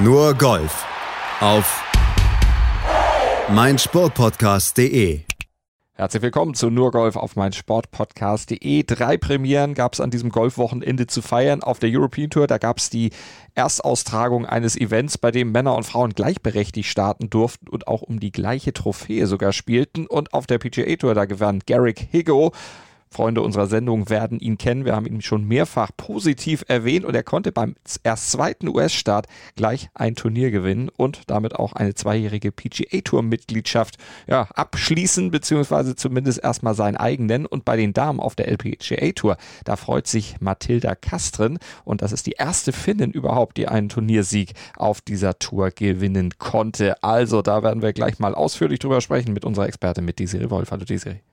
Nur Golf auf meinsportpodcast.de. Herzlich willkommen zu Nur Golf auf meinsportpodcast.de. Drei Premieren gab es an diesem Golfwochenende zu feiern. Auf der European Tour, da gab es die Erstaustragung eines Events, bei dem Männer und Frauen gleichberechtigt starten durften und auch um die gleiche Trophäe sogar spielten. Und auf der PGA Tour, da gewann Garrick Higo Freunde unserer Sendung werden ihn kennen. Wir haben ihn schon mehrfach positiv erwähnt und er konnte beim erst zweiten US-Start gleich ein Turnier gewinnen und damit auch eine zweijährige PGA-Tour-Mitgliedschaft ja, abschließen, beziehungsweise zumindest erstmal sein eigen nennen. Und bei den Damen auf der LPGA-Tour, da freut sich Mathilda Kastrin und das ist die erste Finnin überhaupt, die einen Turniersieg auf dieser Tour gewinnen konnte. Also, da werden wir gleich mal ausführlich drüber sprechen mit unserer Expertin, mit Desiree Wolf. Hallo Desiree.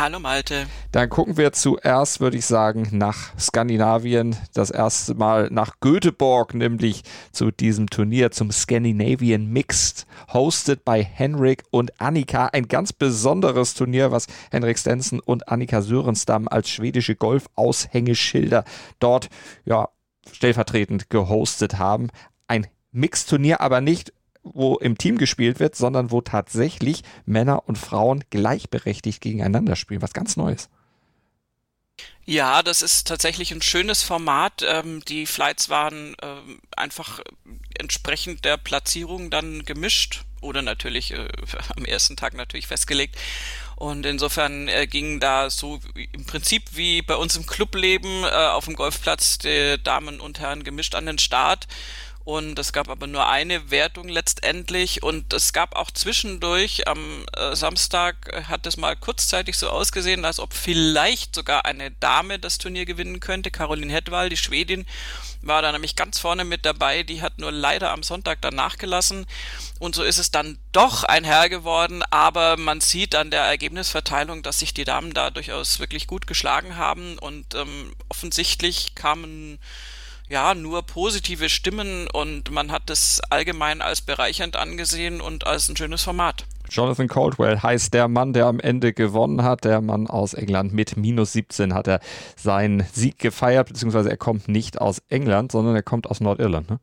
Hallo Malte. Dann gucken wir zuerst, würde ich sagen, nach Skandinavien. Das erste Mal nach Göteborg, nämlich zu diesem Turnier zum Scandinavian Mixed, hosted bei Henrik und Annika. Ein ganz besonderes Turnier, was Henrik Stenson und Annika Sörenstam als schwedische Golf-Aushängeschilder dort ja, stellvertretend gehostet haben. Ein Mixturnier, aber nicht wo im Team gespielt wird, sondern wo tatsächlich Männer und Frauen gleichberechtigt gegeneinander spielen. Was ganz Neues. Ja, das ist tatsächlich ein schönes Format. Ähm, die Flights waren ähm, einfach entsprechend der Platzierung dann gemischt oder natürlich äh, am ersten Tag natürlich festgelegt. Und insofern äh, ging da so im Prinzip wie bei uns im Clubleben äh, auf dem Golfplatz die Damen und Herren gemischt an den Start. Und es gab aber nur eine Wertung letztendlich. Und es gab auch zwischendurch am äh, Samstag äh, hat es mal kurzzeitig so ausgesehen, als ob vielleicht sogar eine Dame das Turnier gewinnen könnte. Caroline Hedwall, die Schwedin, war da nämlich ganz vorne mit dabei. Die hat nur leider am Sonntag dann nachgelassen. Und so ist es dann doch ein Herr geworden. Aber man sieht an der Ergebnisverteilung, dass sich die Damen da durchaus wirklich gut geschlagen haben. Und ähm, offensichtlich kamen ja, nur positive Stimmen und man hat es allgemein als bereichernd angesehen und als ein schönes Format. Jonathan Caldwell heißt der Mann, der am Ende gewonnen hat. Der Mann aus England mit minus 17 hat er seinen Sieg gefeiert, beziehungsweise er kommt nicht aus England, sondern er kommt aus Nordirland. Ne?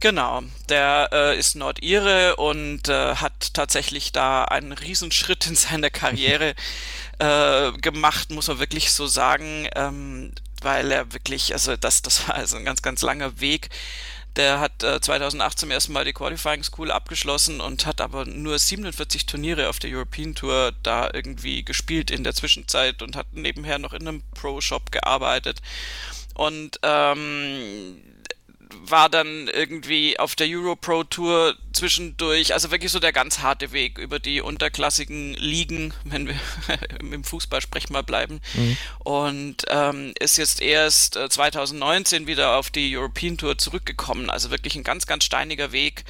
Genau, der äh, ist Nordire und äh, hat tatsächlich da einen Riesenschritt in seiner Karriere äh, gemacht, muss man wirklich so sagen. Ähm, weil er wirklich, also das, das war also ein ganz, ganz langer Weg. Der hat äh, 2008 zum ersten Mal die Qualifying School abgeschlossen und hat aber nur 47 Turniere auf der European Tour da irgendwie gespielt in der Zwischenzeit und hat nebenher noch in einem Pro-Shop gearbeitet. Und ähm, war dann irgendwie auf der Euro Pro Tour zwischendurch, also wirklich so der ganz harte Weg über die unterklassigen Ligen, wenn wir im Fußball mal bleiben. Mhm. Und ähm, ist jetzt erst 2019 äh, wieder auf die European Tour zurückgekommen. Also wirklich ein ganz, ganz steiniger Weg.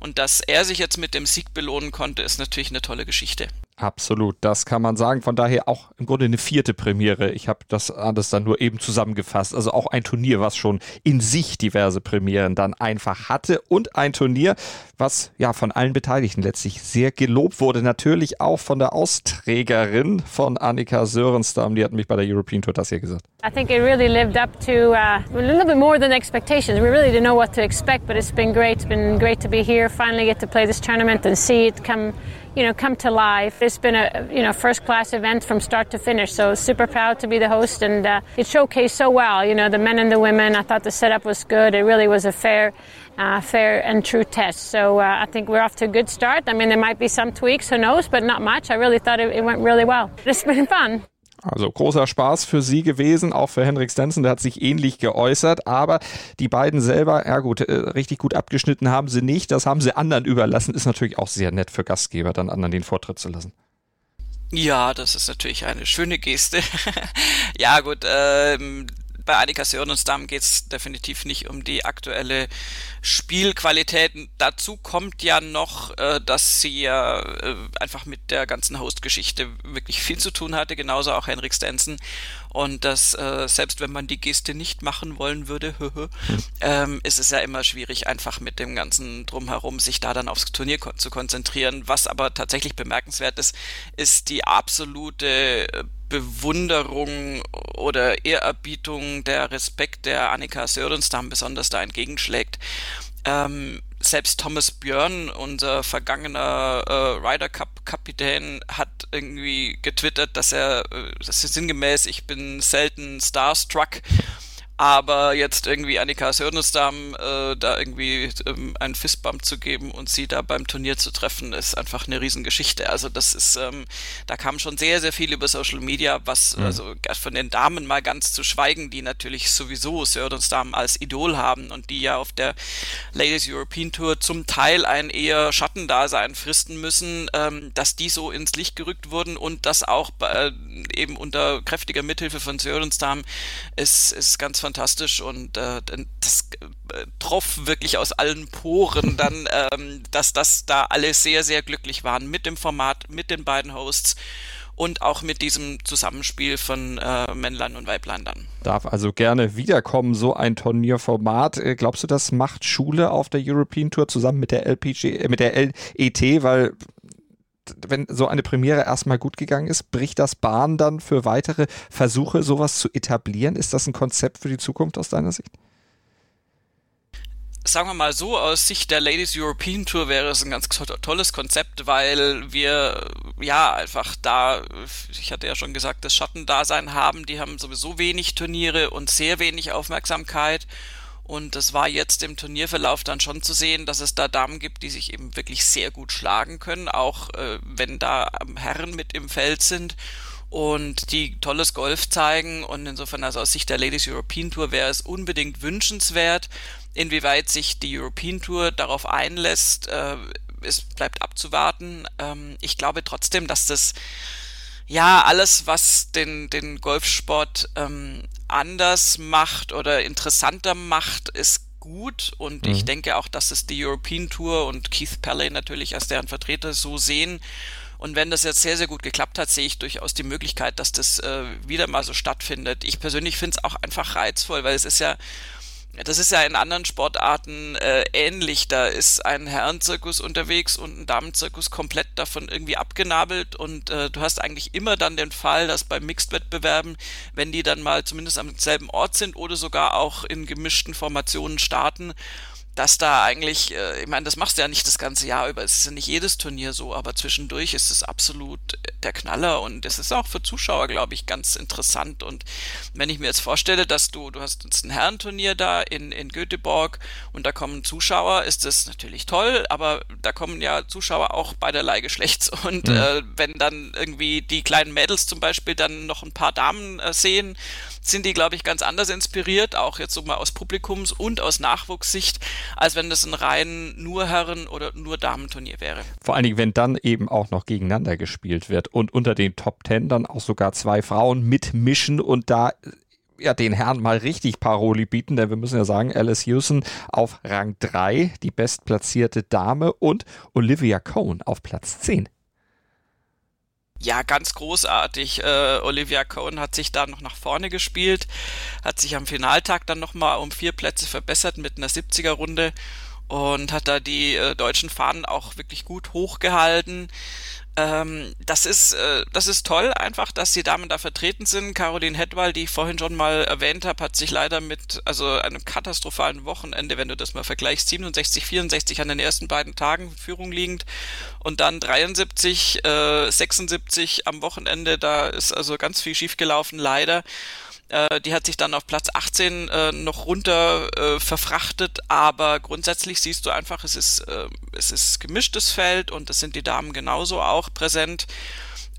Und dass er sich jetzt mit dem Sieg belohnen konnte, ist natürlich eine tolle Geschichte. Absolut, das kann man sagen. Von daher auch im Grunde eine vierte Premiere. Ich habe das alles dann nur eben zusammengefasst. Also auch ein Turnier, was schon in sich diverse Premieren dann einfach hatte und ein Turnier, was ja von allen Beteiligten letztlich sehr gelobt wurde. Natürlich auch von der Austrägerin von Annika Sörenstam. Die hat mich bei der European Tour das hier gesagt. I think it really lived up to uh, a little bit more than expectations. We really didn't know what to expect, but it's been great. It's been great to be here, finally get to play this tournament and see it come you know, come to life. It's been a you know first class event from start to finish. So super proud to be the host, and uh, it showcased so well. You know, the men and the women. I thought the setup was good. It really was a fair, uh, fair and true test. So uh, I think we're off to a good start. I mean, there might be some tweaks, who knows, but not much. I really thought it, it went really well. It's been fun. Also großer Spaß für sie gewesen, auch für Henrik Stenson, der hat sich ähnlich geäußert, aber die beiden selber, ja gut, äh, richtig gut abgeschnitten haben sie nicht, das haben sie anderen überlassen, ist natürlich auch sehr nett für Gastgeber, dann anderen den Vortritt zu lassen. Ja, das ist natürlich eine schöne Geste. ja gut, ähm, bei Annika Sörenstam geht es definitiv nicht um die aktuelle Spielqualität. Dazu kommt ja noch, äh, dass sie ja äh, einfach mit der ganzen Host-Geschichte wirklich viel zu tun hatte, genauso auch Henrik Stenson. Und dass äh, selbst wenn man die Geste nicht machen wollen würde, ähm, ist es ja immer schwierig, einfach mit dem ganzen Drumherum sich da dann aufs Turnier zu konzentrieren. Was aber tatsächlich bemerkenswert ist, ist die absolute Bewunderung oder Ehrerbietung, der Respekt, der Annika Sörenstam besonders da entgegenschlägt. Ähm, selbst Thomas Björn, unser vergangener äh, Ryder Cup Kapitän, hat irgendwie getwittert, dass er, äh, das ist sinngemäß, ich bin selten starstruck aber jetzt irgendwie Annika Sörnesdam äh, da irgendwie ähm, einen Fistbump zu geben und sie da beim Turnier zu treffen, ist einfach eine Riesengeschichte. Also das ist, ähm, da kam schon sehr, sehr viel über Social Media, was mhm. also von den Damen mal ganz zu schweigen, die natürlich sowieso Sörnesdam als Idol haben und die ja auf der Ladies European Tour zum Teil ein eher Schattendasein fristen müssen, ähm, dass die so ins Licht gerückt wurden und das auch äh, eben unter kräftiger Mithilfe von Sörensdam ist, ist ganz fantastisch fantastisch und äh, das äh, troff wirklich aus allen Poren dann, ähm, dass das da alle sehr, sehr glücklich waren mit dem Format, mit den beiden Hosts und auch mit diesem Zusammenspiel von äh, Männlein und Weiblein dann. Darf also gerne wiederkommen, so ein Turnierformat. Äh, glaubst du, das macht Schule auf der European Tour zusammen mit der LPG, äh, mit der LET, weil wenn so eine Premiere erstmal gut gegangen ist, bricht das Bahn dann für weitere Versuche, sowas zu etablieren? Ist das ein Konzept für die Zukunft aus deiner Sicht? sagen wir mal so, aus Sicht der Ladies European Tour wäre es ein ganz tolles Konzept, weil wir ja einfach da, ich hatte ja schon gesagt, das Schattendasein haben, die haben sowieso wenig Turniere und sehr wenig Aufmerksamkeit und es war jetzt im Turnierverlauf dann schon zu sehen, dass es da Damen gibt, die sich eben wirklich sehr gut schlagen können, auch äh, wenn da Herren mit im Feld sind und die tolles Golf zeigen. Und insofern, also aus Sicht der Ladies European Tour wäre es unbedingt wünschenswert. Inwieweit sich die European Tour darauf einlässt, äh, es bleibt abzuwarten. Ähm, ich glaube trotzdem, dass das ja, alles, was den, den Golfsport ähm, anders macht oder interessanter macht, ist gut und mhm. ich denke auch, dass es die European Tour und Keith Pelley natürlich als deren Vertreter so sehen. Und wenn das jetzt sehr, sehr gut geklappt hat, sehe ich durchaus die Möglichkeit, dass das äh, wieder mal so stattfindet. Ich persönlich finde es auch einfach reizvoll, weil es ist ja das ist ja in anderen Sportarten äh, ähnlich. Da ist ein Herrenzirkus unterwegs und ein Damenzirkus komplett davon irgendwie abgenabelt und äh, du hast eigentlich immer dann den Fall, dass bei Mixed-Wettbewerben, wenn die dann mal zumindest am selben Ort sind oder sogar auch in gemischten Formationen starten, dass da eigentlich, äh, ich meine, das machst du ja nicht das ganze Jahr über, es ist ja nicht jedes Turnier so, aber zwischendurch ist es absolut der Knaller und es ist auch für Zuschauer, glaube ich, ganz interessant. Und wenn ich mir jetzt vorstelle, dass du, du hast jetzt ein Herrenturnier da in, in Göteborg und da kommen Zuschauer, ist das natürlich toll, aber da kommen ja Zuschauer auch beiderlei Geschlechts. Und mhm. äh, wenn dann irgendwie die kleinen Mädels zum Beispiel dann noch ein paar Damen äh, sehen, sind die, glaube ich, ganz anders inspiriert, auch jetzt so mal aus Publikums- und aus Nachwuchssicht, als wenn das ein rein nur Herren- oder nur Damenturnier wäre. Vor allen Dingen, wenn dann eben auch noch gegeneinander gespielt wird und unter den Top Ten dann auch sogar zwei Frauen mitmischen und da ja, den Herren mal richtig Paroli bieten, denn wir müssen ja sagen, Alice Houston auf Rang 3, die bestplatzierte Dame und Olivia Cohn auf Platz 10. Ja, ganz großartig. Äh, Olivia Cohen hat sich da noch nach vorne gespielt, hat sich am Finaltag dann nochmal um vier Plätze verbessert mit einer 70er Runde und hat da die äh, deutschen Fahnen auch wirklich gut hochgehalten. Ähm, das ist äh, das ist toll, einfach, dass die Damen da vertreten sind. Caroline Hedwall, die ich vorhin schon mal erwähnt habe, hat sich leider mit also einem katastrophalen Wochenende, wenn du das mal vergleichst, 67, 64 an den ersten beiden Tagen Führung liegend und dann 73, äh, 76 am Wochenende. Da ist also ganz viel schiefgelaufen, leider. Äh, die hat sich dann auf Platz 18 äh, noch runter äh, verfrachtet, aber grundsätzlich siehst du einfach, es ist, äh, es ist gemischtes Feld und es sind die Damen genauso auch präsent.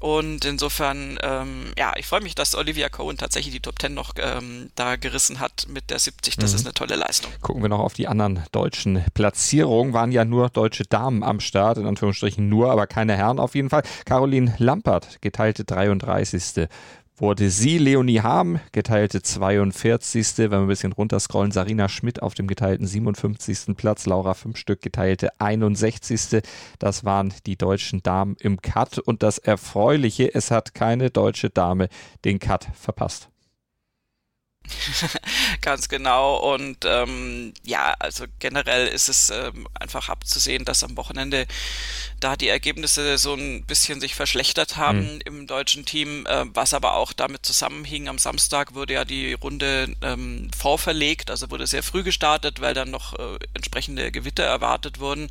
Und insofern, ähm, ja, ich freue mich, dass Olivia Cohen tatsächlich die Top 10 noch ähm, da gerissen hat mit der 70. Das mhm. ist eine tolle Leistung. Gucken wir noch auf die anderen deutschen Platzierungen. Waren ja nur deutsche Damen am Start, in Anführungsstrichen nur, aber keine Herren auf jeden Fall. Caroline Lampert, geteilte 33 wurde sie, Leonie Harm, geteilte 42. Wenn wir ein bisschen runterscrollen, Sarina Schmidt auf dem geteilten 57. Platz, Laura Fünfstück geteilte 61. Das waren die deutschen Damen im Cut. Und das Erfreuliche, es hat keine deutsche Dame den Cut verpasst. Ganz genau. Und ähm, ja, also generell ist es ähm, einfach abzusehen, dass am Wochenende da die Ergebnisse so ein bisschen sich verschlechtert haben mhm. im deutschen Team, äh, was aber auch damit zusammenhing. Am Samstag wurde ja die Runde ähm, vorverlegt, also wurde sehr früh gestartet, weil dann noch äh, entsprechende Gewitter erwartet wurden.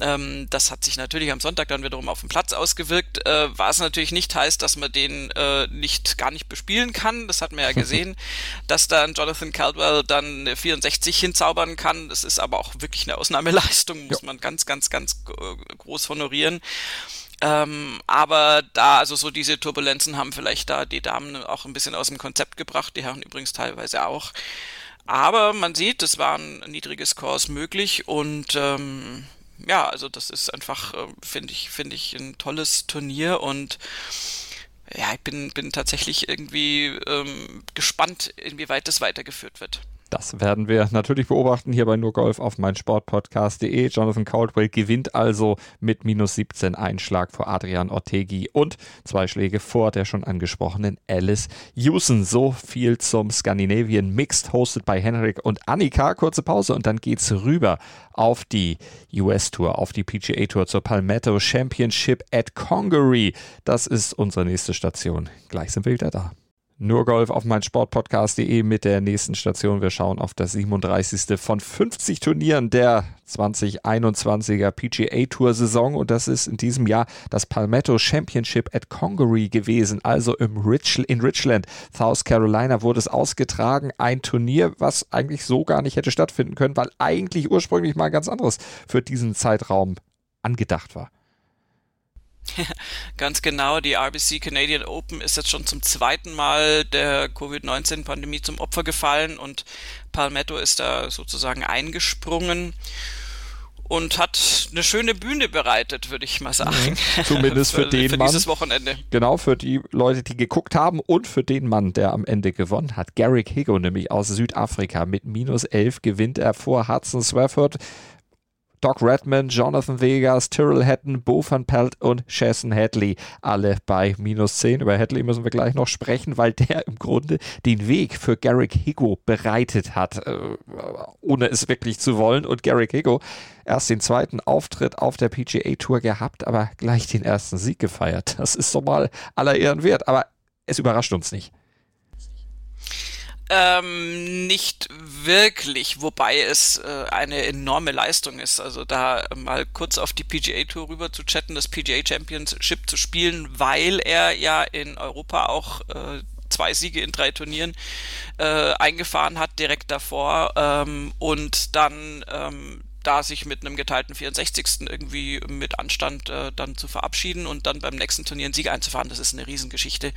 Ähm, das hat sich natürlich am Sonntag dann wiederum auf den Platz ausgewirkt, äh, was natürlich nicht heißt, dass man den äh, nicht gar nicht bespielen kann. Das hat man ja gesehen, dass dann Jonathan Caldwell dann 64 hinzaubern kann. Das ist aber auch wirklich eine Ausnahmeleistung, muss ja. man ganz, ganz, ganz äh, groß honorieren. Ähm, aber da, also so diese Turbulenzen haben vielleicht da die Damen auch ein bisschen aus dem Konzept gebracht, die Herren übrigens teilweise auch. Aber man sieht, es waren niedrige Scores möglich und ähm, ja, also das ist einfach, äh, finde ich, finde ich ein tolles Turnier und ja, ich bin, bin tatsächlich irgendwie ähm, gespannt, inwieweit das weitergeführt wird. Das werden wir natürlich beobachten hier bei nur Golf auf meinsportpodcast.de. Jonathan Caldwell gewinnt also mit minus 17 Einschlag vor Adrian Ortegi und zwei Schläge vor der schon angesprochenen Alice Houston. So viel zum Scandinavian Mixed, hosted bei Henrik und Annika. Kurze Pause und dann geht's rüber auf die US Tour, auf die PGA Tour zur Palmetto Championship at Congaree. Das ist unsere nächste Station. Gleich sind wir wieder da. Nur Golf auf mein Sportpodcast.de mit der nächsten Station. Wir schauen auf das 37. von 50 Turnieren der 2021er PGA Tour Saison und das ist in diesem Jahr das Palmetto Championship at Congaree gewesen, also im Rich, in Richland, South Carolina wurde es ausgetragen. Ein Turnier, was eigentlich so gar nicht hätte stattfinden können, weil eigentlich ursprünglich mal ganz anderes für diesen Zeitraum angedacht war. Ganz genau, die RBC Canadian Open ist jetzt schon zum zweiten Mal der Covid-19-Pandemie zum Opfer gefallen und Palmetto ist da sozusagen eingesprungen und hat eine schöne Bühne bereitet, würde ich mal sagen. Ja, zumindest für, für den für Mann. dieses Wochenende. Genau, für die Leute, die geguckt haben und für den Mann, der am Ende gewonnen hat. Garrick Higo, nämlich aus Südafrika. Mit minus 11 gewinnt er vor Hudson Swafford. Doc Redman, Jonathan Vegas, Tyrrell Hatton, Bo van Pelt und Jason Hadley. Alle bei minus 10. Über Hadley müssen wir gleich noch sprechen, weil der im Grunde den Weg für Garrick Higo bereitet hat, äh, ohne es wirklich zu wollen. Und Garrick Higo erst den zweiten Auftritt auf der PGA Tour gehabt, aber gleich den ersten Sieg gefeiert. Das ist doch mal aller Ehren wert, aber es überrascht uns nicht. Ähm, nicht wirklich, wobei es äh, eine enorme Leistung ist. Also da mal kurz auf die PGA Tour rüber zu chatten, das PGA Championship zu spielen, weil er ja in Europa auch äh, zwei Siege in drei Turnieren äh, eingefahren hat direkt davor ähm, und dann ähm, da sich mit einem geteilten 64. irgendwie mit Anstand äh, dann zu verabschieden und dann beim nächsten Turnier einen Sieg einzufahren, das ist eine Riesengeschichte.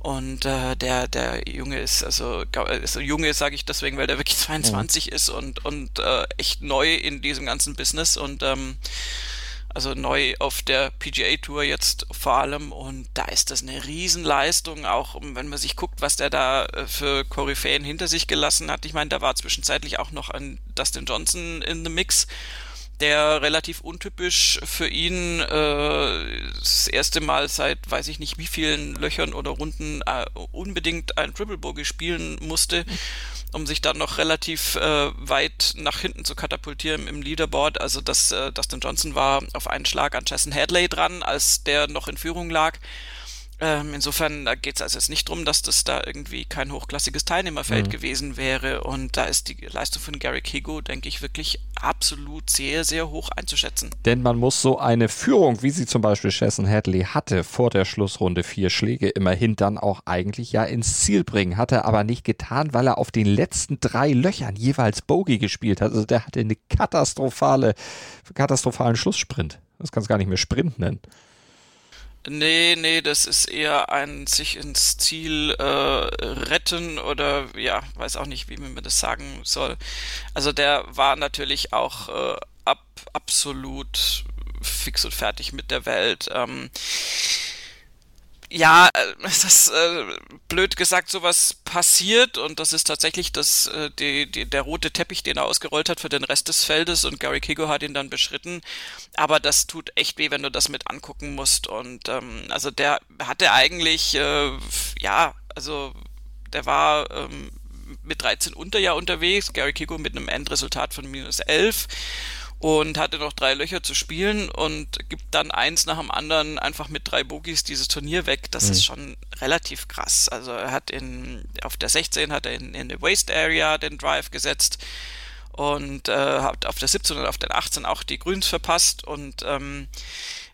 Und äh, der, der Junge ist, also, also Junge sage ich deswegen, weil der wirklich 22 ja. ist und, und äh, echt neu in diesem ganzen Business und ähm, also neu auf der PGA Tour jetzt vor allem und da ist das eine Riesenleistung, auch wenn man sich guckt, was der da äh, für Koryphäen hinter sich gelassen hat. Ich meine, da war zwischenzeitlich auch noch ein Dustin Johnson in the Mix der relativ untypisch für ihn äh, das erste Mal seit weiß ich nicht wie vielen Löchern oder Runden äh, unbedingt ein Triple Bogey spielen musste, um sich dann noch relativ äh, weit nach hinten zu katapultieren im Leaderboard. Also dass äh, Dustin Johnson war auf einen Schlag an Jason Hadley dran, als der noch in Führung lag. Ähm, insofern geht es also jetzt nicht darum, dass das da irgendwie kein hochklassiges Teilnehmerfeld mhm. gewesen wäre. Und da ist die Leistung von Gary Higo, denke ich, wirklich absolut sehr, sehr hoch einzuschätzen. Denn man muss so eine Führung, wie sie zum Beispiel Chesson Hadley hatte, vor der Schlussrunde vier Schläge immerhin dann auch eigentlich ja ins Ziel bringen. Hat er aber nicht getan, weil er auf den letzten drei Löchern jeweils Bogey gespielt hat. Also der hatte eine katastrophale, katastrophalen Schlusssprint. Das kannst du gar nicht mehr Sprint nennen. Nee, nee, das ist eher ein sich ins Ziel äh, retten oder ja, weiß auch nicht, wie man das sagen soll. Also der war natürlich auch äh, ab, absolut fix und fertig mit der Welt. Ähm, ja, äh, das ist äh, blöd gesagt, sowas passiert und das ist tatsächlich das, äh, die, die, der rote Teppich, den er ausgerollt hat für den Rest des Feldes und Gary Kigo hat ihn dann beschritten. Aber das tut echt weh, wenn du das mit angucken musst. Und ähm, also der hatte eigentlich, äh, ja, also der war ähm, mit 13 unter ja unterwegs, Gary Kigo mit einem Endresultat von minus 11 und hatte noch drei Löcher zu spielen und gibt dann eins nach dem anderen einfach mit drei Bogies dieses Turnier weg. Das mhm. ist schon relativ krass. Also er hat in, auf der 16 hat er in, in der Waste Area den Drive gesetzt und äh, hat auf der 17 und auf der 18 auch die Grüns verpasst und ähm,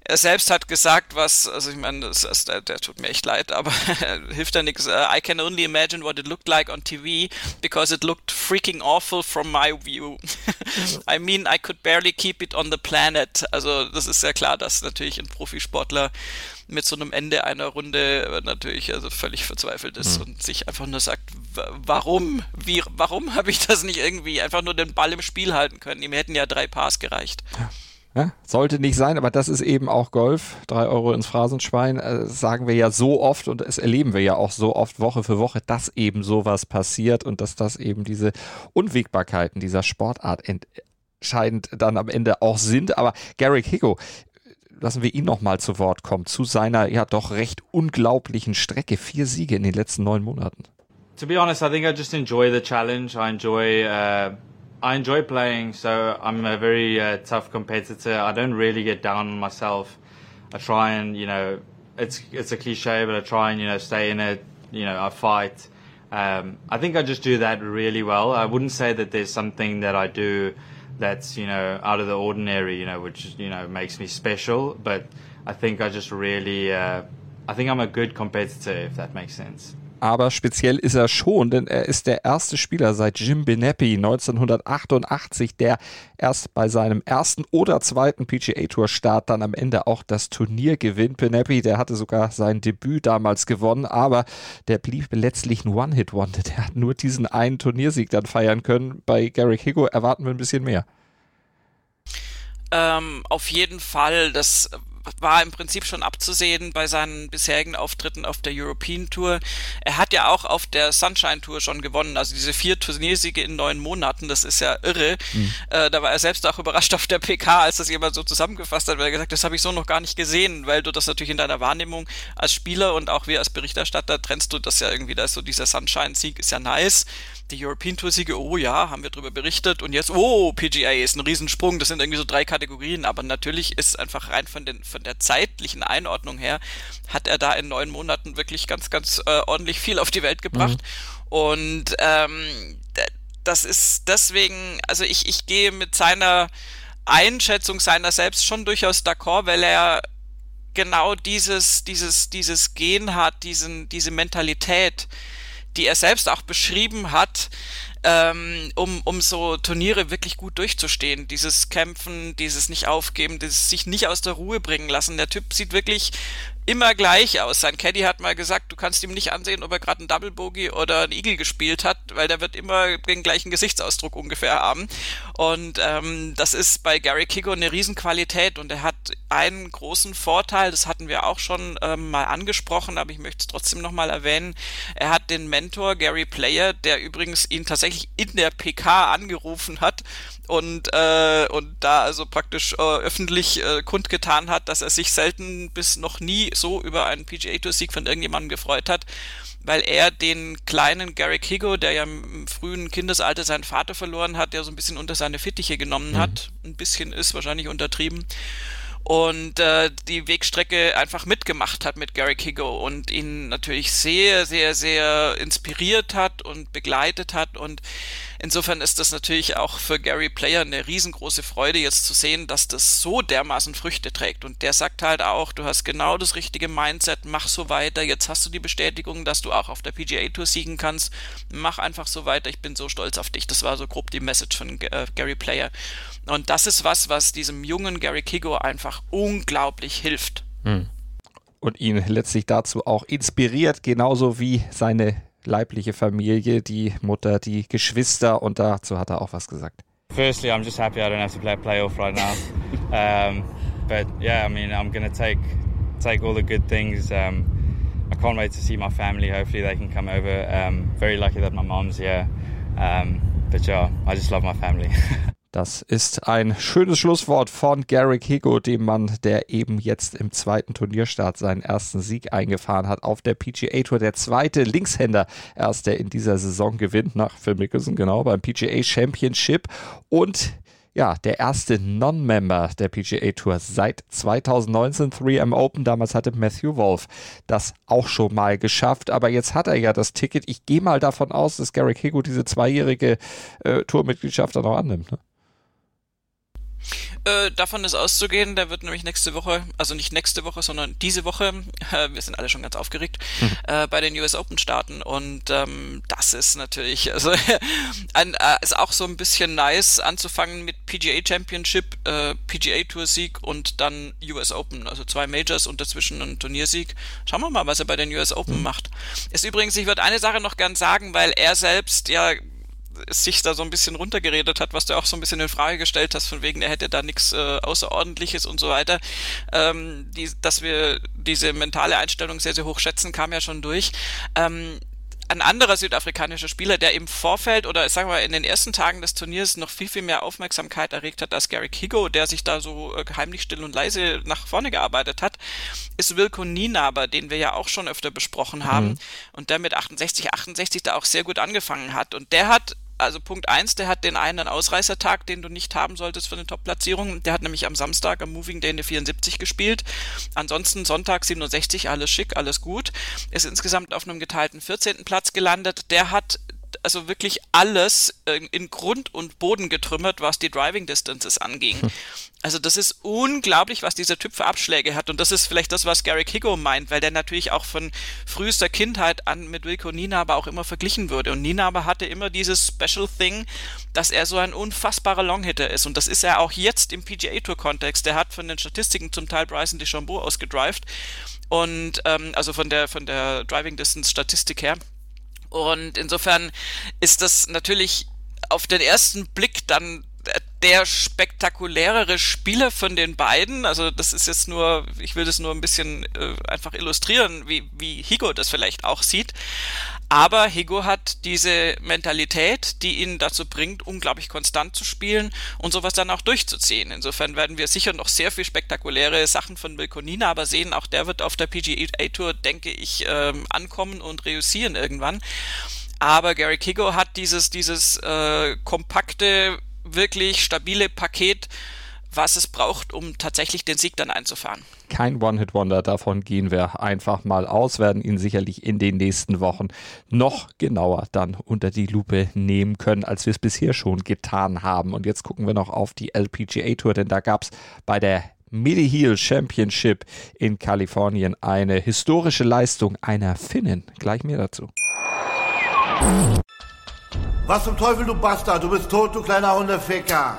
er selbst hat gesagt, was, also ich meine, das, das, der, der tut mir echt leid, aber hilft ja nichts. Uh, I can only imagine what it looked like on TV because it looked freaking awful from my view. I mean, I could barely keep it on the planet. Also das ist sehr klar, dass natürlich ein Profisportler mit so einem Ende einer Runde natürlich also völlig verzweifelt ist mhm. und sich einfach nur sagt, warum, wie, warum habe ich das nicht irgendwie einfach nur den Ball im Spiel halten können? Ihm hätten ja drei Pars gereicht. Ja. Ja, sollte nicht sein, aber das ist eben auch Golf. Drei Euro ins Phrasenschwein, äh, sagen wir ja so oft und es erleben wir ja auch so oft Woche für Woche, dass eben sowas passiert und dass das eben diese Unwägbarkeiten dieser Sportart entscheidend dann am Ende auch sind. Aber Garrick Hicko, lassen wir ihn nochmal zu Wort kommen, zu seiner ja doch recht unglaublichen Strecke. Vier Siege in den letzten neun Monaten. To be honest, I think I just enjoy the challenge. I enjoy uh I enjoy playing, so I'm a very uh, tough competitor. I don't really get down on myself. I try and you know, it's it's a cliche, but I try and you know stay in it. You know, I fight. Um, I think I just do that really well. I wouldn't say that there's something that I do that's you know out of the ordinary, you know, which you know makes me special. But I think I just really, uh, I think I'm a good competitor, if that makes sense. Aber speziell ist er schon, denn er ist der erste Spieler seit Jim Benepi 1988, der erst bei seinem ersten oder zweiten PGA Tour Start dann am Ende auch das Turnier gewinnt. Benepi, der hatte sogar sein Debüt damals gewonnen, aber der blieb letztlich ein One-Hit-Wonder. Der hat nur diesen einen Turniersieg dann feiern können. Bei Garrick Higo erwarten wir ein bisschen mehr. Ähm, auf jeden Fall. Das war im Prinzip schon abzusehen bei seinen bisherigen Auftritten auf der European Tour. Er hat ja auch auf der Sunshine Tour schon gewonnen, also diese vier Turniersiege in neun Monaten, das ist ja irre. Mhm. Äh, da war er selbst auch überrascht auf der PK, als das jemand so zusammengefasst hat, weil er gesagt, das habe ich so noch gar nicht gesehen, weil du das natürlich in deiner Wahrnehmung als Spieler und auch wir als Berichterstatter trennst du das ja irgendwie, da ist so dieser Sunshine-Sieg ist ja nice die European Tour Siege, oh ja, haben wir darüber berichtet. Und jetzt, oh, PGA ist ein Riesensprung, das sind irgendwie so drei Kategorien, aber natürlich ist einfach rein von, den, von der zeitlichen Einordnung her, hat er da in neun Monaten wirklich ganz, ganz äh, ordentlich viel auf die Welt gebracht. Mhm. und ähm, das ist deswegen, also ich, ich gehe mit seiner Einschätzung seiner selbst schon durchaus d'accord, weil er genau dieses, dieses, dieses Gen hat, diesen, diese Mentalität, die er selbst auch beschrieben hat, ähm, um, um so Turniere wirklich gut durchzustehen. Dieses Kämpfen, dieses nicht aufgeben, dieses sich nicht aus der Ruhe bringen lassen. Der Typ sieht wirklich immer gleich aus. Sein Caddy hat mal gesagt, du kannst ihm nicht ansehen, ob er gerade einen Double Bogey oder einen Eagle gespielt hat, weil der wird immer den gleichen Gesichtsausdruck ungefähr haben. Und ähm, das ist bei Gary Kigo eine Riesenqualität und er hat einen großen Vorteil, das hatten wir auch schon ähm, mal angesprochen, aber ich möchte es trotzdem nochmal erwähnen. Er hat den Mentor Gary Player, der übrigens ihn tatsächlich in der PK angerufen hat und, äh, und da also praktisch äh, öffentlich äh, kundgetan hat, dass er sich selten bis noch nie so über einen PGA Tour Sieg von irgendjemandem gefreut hat, weil er den kleinen Garrick Higo, der ja im frühen Kindesalter seinen Vater verloren hat, der so ein bisschen unter seine Fittiche genommen mhm. hat, ein bisschen ist wahrscheinlich untertrieben und äh, die Wegstrecke einfach mitgemacht hat mit Gary Higo und ihn natürlich sehr, sehr, sehr inspiriert hat und begleitet hat und Insofern ist das natürlich auch für Gary Player eine riesengroße Freude, jetzt zu sehen, dass das so dermaßen Früchte trägt. Und der sagt halt auch, du hast genau das richtige Mindset, mach so weiter. Jetzt hast du die Bestätigung, dass du auch auf der PGA Tour siegen kannst. Mach einfach so weiter. Ich bin so stolz auf dich. Das war so grob die Message von äh, Gary Player. Und das ist was, was diesem jungen Gary Kigo einfach unglaublich hilft. Hm. Und ihn letztlich dazu auch inspiriert, genauso wie seine leibliche Familie, die Mutter, die Geschwister und dazu hat er auch was gesagt. Firstly, I'm just happy I don't have to play a playoff right now. um, but yeah, I mean, I'm gonna take take all the good things. Um, I can't wait to see my family. Hopefully, they can come over. Um, very lucky that my mom's here. Um, but yeah, I just love my family. Das ist ein schönes Schlusswort von Garrick Higo, dem Mann, der eben jetzt im zweiten Turnierstart seinen ersten Sieg eingefahren hat auf der PGA Tour. Der zweite Linkshänder erst, der in dieser Saison gewinnt, nach Phil Mickelson, genau, beim PGA Championship. Und ja, der erste Non-Member der PGA Tour seit 2019, 3M Open. Damals hatte Matthew Wolf das auch schon mal geschafft, aber jetzt hat er ja das Ticket. Ich gehe mal davon aus, dass Garrick Higo diese zweijährige äh, Tourmitgliedschaft dann auch annimmt. Ne? Äh, davon ist auszugehen, der wird nämlich nächste Woche, also nicht nächste Woche, sondern diese Woche, äh, wir sind alle schon ganz aufgeregt, hm. äh, bei den US Open starten. Und ähm, das ist natürlich, also ein, äh, ist auch so ein bisschen nice anzufangen mit PGA Championship, äh, PGA Tour Sieg und dann US Open, also zwei Majors und dazwischen ein Turniersieg. Schauen wir mal, was er bei den US Open mhm. macht. Ist übrigens, ich würde eine Sache noch gern sagen, weil er selbst ja sich da so ein bisschen runtergeredet hat, was du auch so ein bisschen in Frage gestellt hast, von wegen, er hätte da nichts äh, Außerordentliches und so weiter. Ähm, die, dass wir diese mentale Einstellung sehr, sehr hoch schätzen, kam ja schon durch. Ähm, ein anderer südafrikanischer Spieler, der im Vorfeld oder sagen wir in den ersten Tagen des Turniers noch viel, viel mehr Aufmerksamkeit erregt hat als Gary Higo, der sich da so äh, heimlich still und leise nach vorne gearbeitet hat, ist Wilko Nienaber, den wir ja auch schon öfter besprochen haben mhm. und der mit 68, 68 da auch sehr gut angefangen hat. Und der hat also Punkt eins, der hat den einen Ausreißertag, den du nicht haben solltest für eine Top-Platzierung. Der hat nämlich am Samstag am Moving Day eine 74 gespielt. Ansonsten Sonntag 67, alles schick, alles gut. Ist insgesamt auf einem geteilten 14. Platz gelandet. Der hat also wirklich alles äh, in Grund und Boden getrümmert, was die Driving Distances anging. Hm. Also das ist unglaublich, was dieser Typ für Abschläge hat. Und das ist vielleicht das, was Gary Higo meint, weil der natürlich auch von frühester Kindheit an mit Wilco Nienaber auch immer verglichen wurde. Und Nienaber hatte immer dieses Special Thing, dass er so ein unfassbarer Longhitter ist. Und das ist er auch jetzt im PGA Tour Kontext. Der hat von den Statistiken zum Teil Bryson DeChambeau ausgedrived. Und ähm, also von der von der Driving Distance Statistik her. Und insofern ist das natürlich auf den ersten Blick dann der spektakulärere Spieler von den beiden. Also das ist jetzt nur, ich will das nur ein bisschen äh, einfach illustrieren, wie, wie Higo das vielleicht auch sieht. Aber Higo hat diese Mentalität, die ihn dazu bringt, unglaublich konstant zu spielen und sowas dann auch durchzuziehen. Insofern werden wir sicher noch sehr viel spektakuläre Sachen von Wilkonina aber sehen. Auch der wird auf der PGA Tour, denke ich, ähm, ankommen und reüssieren irgendwann. Aber Gary Kigo hat dieses, dieses äh, kompakte, wirklich stabile Paket, was es braucht, um tatsächlich den Sieg dann einzufahren. Kein One-Hit-Wonder, davon gehen wir einfach mal aus, werden ihn sicherlich in den nächsten Wochen noch genauer dann unter die Lupe nehmen können, als wir es bisher schon getan haben. Und jetzt gucken wir noch auf die LPGA Tour, denn da gab es bei der Midi-Heel Championship in Kalifornien eine historische Leistung einer Finnin. Gleich mehr dazu. Was zum Teufel, du Bastard? Du bist tot, du kleiner Hundeficker.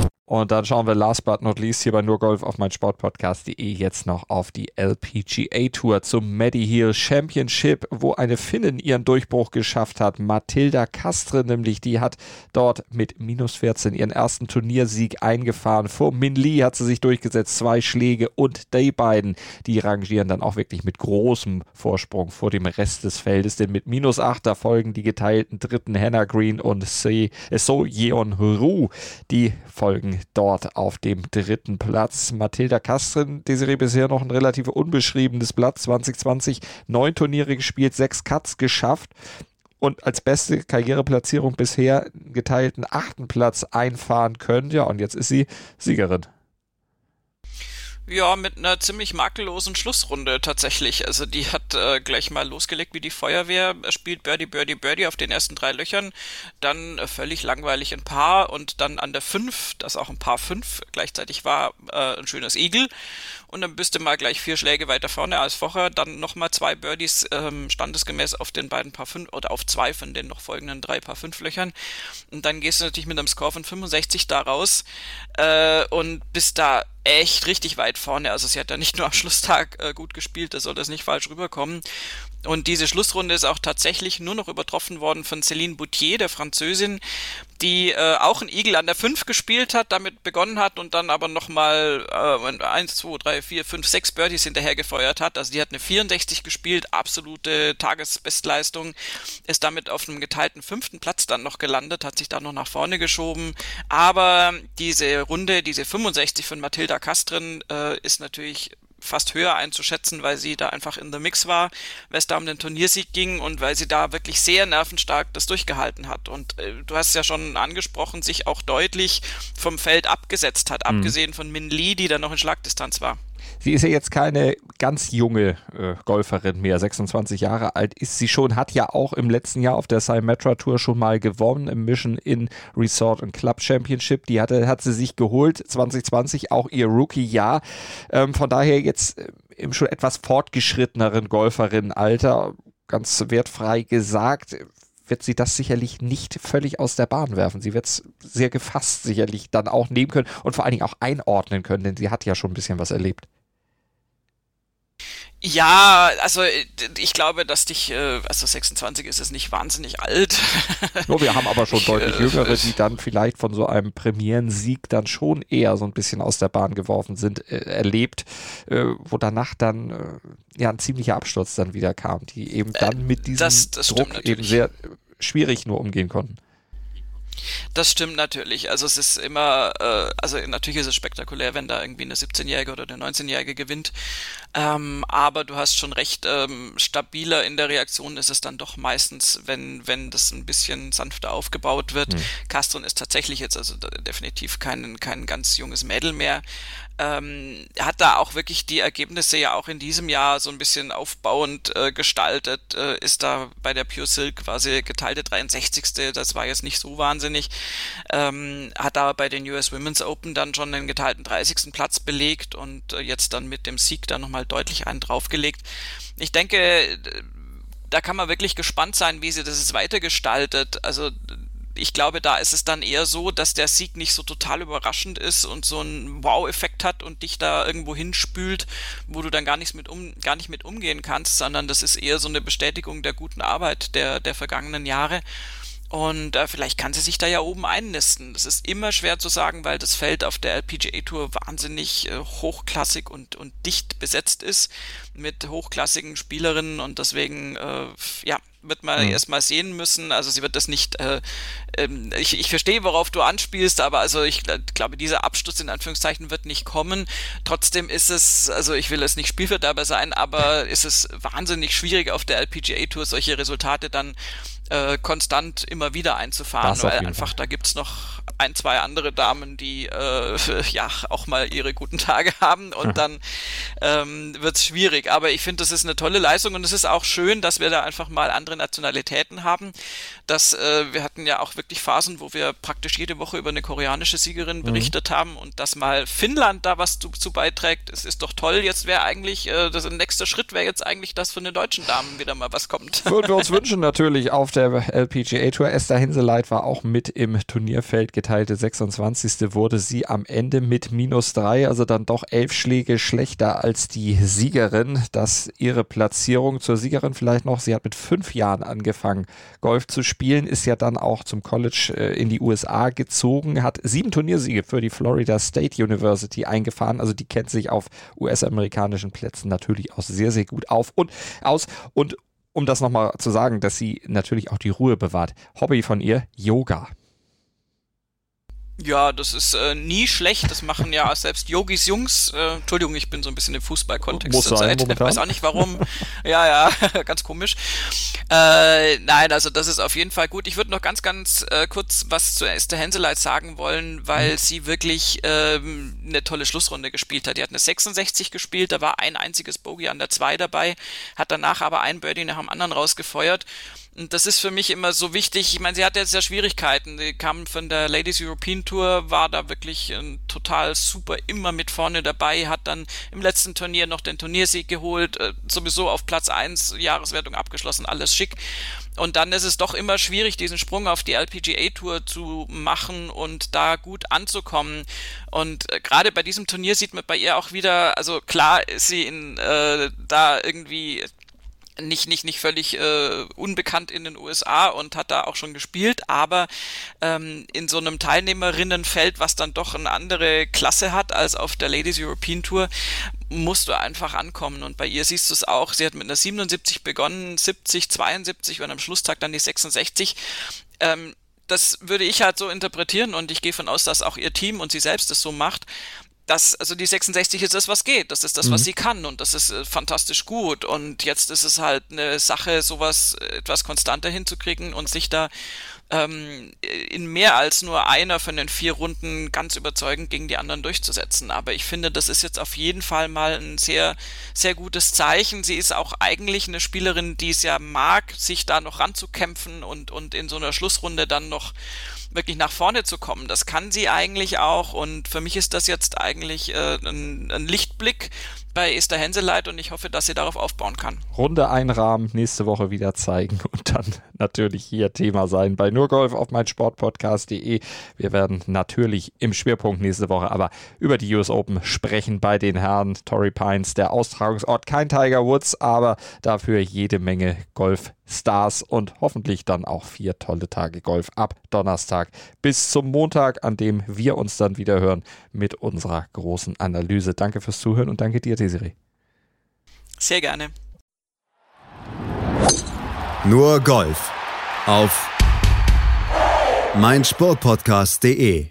Und dann schauen wir last but not least hier bei Nurgolf auf mein Sportpodcast.de jetzt noch auf die LPGA Tour zum Mediheal Championship, wo eine Finnin ihren Durchbruch geschafft hat. Matilda Castre nämlich, die hat dort mit minus 14 ihren ersten Turniersieg eingefahren. Vor Min Lee hat sie sich durchgesetzt, zwei Schläge und die beiden, die rangieren dann auch wirklich mit großem Vorsprung vor dem Rest des Feldes, denn mit minus 8 da folgen die geteilten dritten Hannah Green und So Yeon Ru, die folgen dort auf dem dritten Platz. Mathilda Kastrin, Desiree bisher noch ein relativ unbeschriebenes Blatt. 2020 neun Turniere gespielt, sechs Cuts geschafft und als beste Karriereplatzierung bisher geteilten achten Platz einfahren können. Ja, und jetzt ist sie Siegerin. Ja, mit einer ziemlich makellosen Schlussrunde tatsächlich. Also die hat äh, gleich mal losgelegt wie die Feuerwehr, spielt Birdie, Birdie, Birdie auf den ersten drei Löchern, dann äh, völlig langweilig ein Paar und dann an der fünf, das auch ein Paar fünf gleichzeitig war, äh, ein schönes Igel. Und dann bist du mal gleich vier Schläge weiter vorne als vorher, dann nochmal zwei Birdies ähm, standesgemäß auf den beiden Paar fünf oder auf zwei von den noch folgenden drei Paar fünf Löchern. Und dann gehst du natürlich mit einem Score von 65 da raus äh, und bist da echt richtig weit vorne. Also sie hat ja nicht nur am Schlusstag äh, gut gespielt, da soll das nicht falsch rüberkommen. Und diese Schlussrunde ist auch tatsächlich nur noch übertroffen worden von Céline Boutier, der Französin, die äh, auch ein Igel an der 5 gespielt hat, damit begonnen hat und dann aber nochmal äh, 1, 2, 3, 4, 5, 6 Birdies hinterher gefeuert hat. Also die hat eine 64 gespielt, absolute Tagesbestleistung, ist damit auf einem geteilten fünften Platz dann noch gelandet, hat sich da noch nach vorne geschoben. Aber diese Runde, diese 65 von Mathilda Kastrin, äh, ist natürlich fast höher einzuschätzen, weil sie da einfach in the Mix war, weil es da um den Turniersieg ging und weil sie da wirklich sehr nervenstark das durchgehalten hat. Und äh, du hast es ja schon angesprochen, sich auch deutlich vom Feld abgesetzt hat, mhm. abgesehen von Min Lee, die da noch in Schlagdistanz war. Sie ist ja jetzt keine ganz junge äh, Golferin mehr, 26 Jahre alt ist sie schon, hat ja auch im letzten Jahr auf der Symetra Tour schon mal gewonnen im Mission in Resort und Club Championship. Die hatte, hat sie sich geholt, 2020 auch ihr Rookie-Jahr. Ähm, von daher jetzt äh, im schon etwas fortgeschritteneren Golferin-Alter, ganz wertfrei gesagt, wird sie das sicherlich nicht völlig aus der Bahn werfen. Sie wird es sehr gefasst sicherlich dann auch nehmen können und vor allen Dingen auch einordnen können, denn sie hat ja schon ein bisschen was erlebt. Ja, also ich glaube, dass dich, äh, also 26 ist es nicht wahnsinnig alt. No, wir haben aber schon deutlich äh, jüngere, die dann vielleicht von so einem Premierensieg dann schon eher so ein bisschen aus der Bahn geworfen sind, äh, erlebt, äh, wo danach dann äh, ja ein ziemlicher Absturz dann wieder kam, die eben dann mit diesem das, das Druck eben sehr schwierig nur umgehen konnten. Das stimmt natürlich. Also es ist immer, äh, also natürlich ist es spektakulär, wenn da irgendwie eine 17-Jährige oder eine 19-Jährige gewinnt. Ähm, aber du hast schon recht, ähm, stabiler in der Reaktion ist es dann doch meistens, wenn, wenn das ein bisschen sanfter aufgebaut wird. Mhm. Castron ist tatsächlich jetzt also definitiv kein, kein ganz junges Mädel mehr ähm, hat da auch wirklich die Ergebnisse ja auch in diesem Jahr so ein bisschen aufbauend äh, gestaltet, äh, ist da bei der Pure Silk quasi geteilte 63. Das war jetzt nicht so wahnsinnig. Ähm, hat da bei den US Women's Open dann schon den geteilten 30. Platz belegt und äh, jetzt dann mit dem Sieg dann nochmal deutlich einen draufgelegt. Ich denke, da kann man wirklich gespannt sein, wie sie das weitergestaltet. Also ich glaube, da ist es dann eher so, dass der Sieg nicht so total überraschend ist und so einen Wow-Effekt hat und dich da irgendwo hinspült, wo du dann gar nicht mit um, gar nicht mit umgehen kannst, sondern das ist eher so eine Bestätigung der guten Arbeit der, der vergangenen Jahre. Und äh, vielleicht kann sie sich da ja oben einnisten. Das ist immer schwer zu sagen, weil das Feld auf der LPGA Tour wahnsinnig äh, hochklassig und, und dicht besetzt ist mit hochklassigen Spielerinnen und deswegen, äh, ja, wird man mhm. erstmal sehen müssen. Also sie wird das nicht, äh, ähm, ich, ich verstehe, worauf du anspielst, aber also ich glaube, dieser Absturz in Anführungszeichen wird nicht kommen. Trotzdem ist es, also ich will es nicht Spielverderber sein, aber ist es wahnsinnig schwierig auf der LPGA Tour solche Resultate dann äh, konstant immer wieder einzufahren, weil einfach Fall. da gibt's noch ein, zwei andere Damen, die äh, ja auch mal ihre guten Tage haben und dann ähm, wird's schwierig. Aber ich finde, das ist eine tolle Leistung und es ist auch schön, dass wir da einfach mal andere Nationalitäten haben. Dass äh, wir hatten ja auch wirklich Phasen, wo wir praktisch jede Woche über eine koreanische Siegerin mhm. berichtet haben und dass mal Finnland da was zu, zu beiträgt, es ist doch toll. Jetzt wäre eigentlich, äh, das nächste Schritt wäre jetzt eigentlich, dass von den deutschen Damen wieder mal was kommt. Würden wir uns wünschen natürlich auf der LPGA Tour. Esther Hinseleit war auch mit im Turnierfeld. Geteilte 26. wurde sie am Ende mit minus drei, also dann doch elf Schläge schlechter als die Siegerin. Das ihre Platzierung zur Siegerin vielleicht noch. Sie hat mit fünf Jahren angefangen, Golf zu spielen, ist ja dann auch zum College äh, in die USA gezogen, hat sieben Turniersiege für die Florida State University eingefahren. Also die kennt sich auf US-amerikanischen Plätzen natürlich auch sehr, sehr gut auf und aus. Und um das nochmal zu sagen, dass sie natürlich auch die Ruhe bewahrt. Hobby von ihr, Yoga. Ja, das ist äh, nie schlecht. Das machen ja selbst Yogis Jungs. Äh, Entschuldigung, ich bin so ein bisschen im Fußballkontext Muss sein, Ich weiß auch nicht warum. ja, ja, ganz komisch. Äh, nein, also das ist auf jeden Fall gut. Ich würde noch ganz, ganz äh, kurz was zu Esther Henseleit sagen wollen, weil mhm. sie wirklich ähm, eine tolle Schlussrunde gespielt hat. Die hat eine 66 gespielt, da war ein einziges Bogey an der 2 dabei, hat danach aber ein Birdie nach dem anderen rausgefeuert. Und das ist für mich immer so wichtig. Ich meine, sie hatte jetzt ja Schwierigkeiten. Sie kam von der Ladies European Tour, war da wirklich äh, total super, immer mit vorne dabei, hat dann im letzten Turnier noch den Turniersieg geholt, äh, sowieso auf Platz 1, Jahreswertung abgeschlossen, alles schick. Und dann ist es doch immer schwierig, diesen Sprung auf die LPGA Tour zu machen und da gut anzukommen. Und äh, gerade bei diesem Turnier sieht man bei ihr auch wieder, also klar ist sie in, äh, da irgendwie nicht, nicht, nicht völlig äh, unbekannt in den USA und hat da auch schon gespielt, aber ähm, in so einem Teilnehmerinnenfeld, was dann doch eine andere Klasse hat als auf der Ladies European Tour, musst du einfach ankommen. Und bei ihr siehst du es auch, sie hat mit einer 77 begonnen, 70, 72 und am Schlusstag dann die 66. Ähm, das würde ich halt so interpretieren und ich gehe von aus, dass auch ihr Team und sie selbst es so macht, das, also die 66 ist das, was geht. Das ist das, was mhm. sie kann und das ist äh, fantastisch gut. Und jetzt ist es halt eine Sache, sowas äh, etwas konstanter hinzukriegen und sich da ähm, in mehr als nur einer von den vier Runden ganz überzeugend gegen die anderen durchzusetzen. Aber ich finde, das ist jetzt auf jeden Fall mal ein sehr, sehr gutes Zeichen. Sie ist auch eigentlich eine Spielerin, die es ja mag, sich da noch ranzukämpfen und, und in so einer Schlussrunde dann noch wirklich nach vorne zu kommen. Das kann sie eigentlich auch und für mich ist das jetzt eigentlich äh, ein, ein Lichtblick bei Esther Henseleit und ich hoffe, dass sie darauf aufbauen kann. Runde einrahmen, nächste Woche wieder zeigen und dann natürlich hier Thema sein bei Nurgolf auf meinsportpodcast.de. Wir werden natürlich im Schwerpunkt nächste Woche aber über die US Open sprechen bei den Herren Torrey Pines, der Austragungsort. Kein Tiger Woods, aber dafür jede Menge Golf Stars und hoffentlich dann auch vier tolle Tage Golf ab Donnerstag bis zum Montag, an dem wir uns dann wieder hören mit unserer großen Analyse. Danke fürs Zuhören und danke dir, Desiree. Sehr gerne. Nur Golf auf meinsportpodcast.de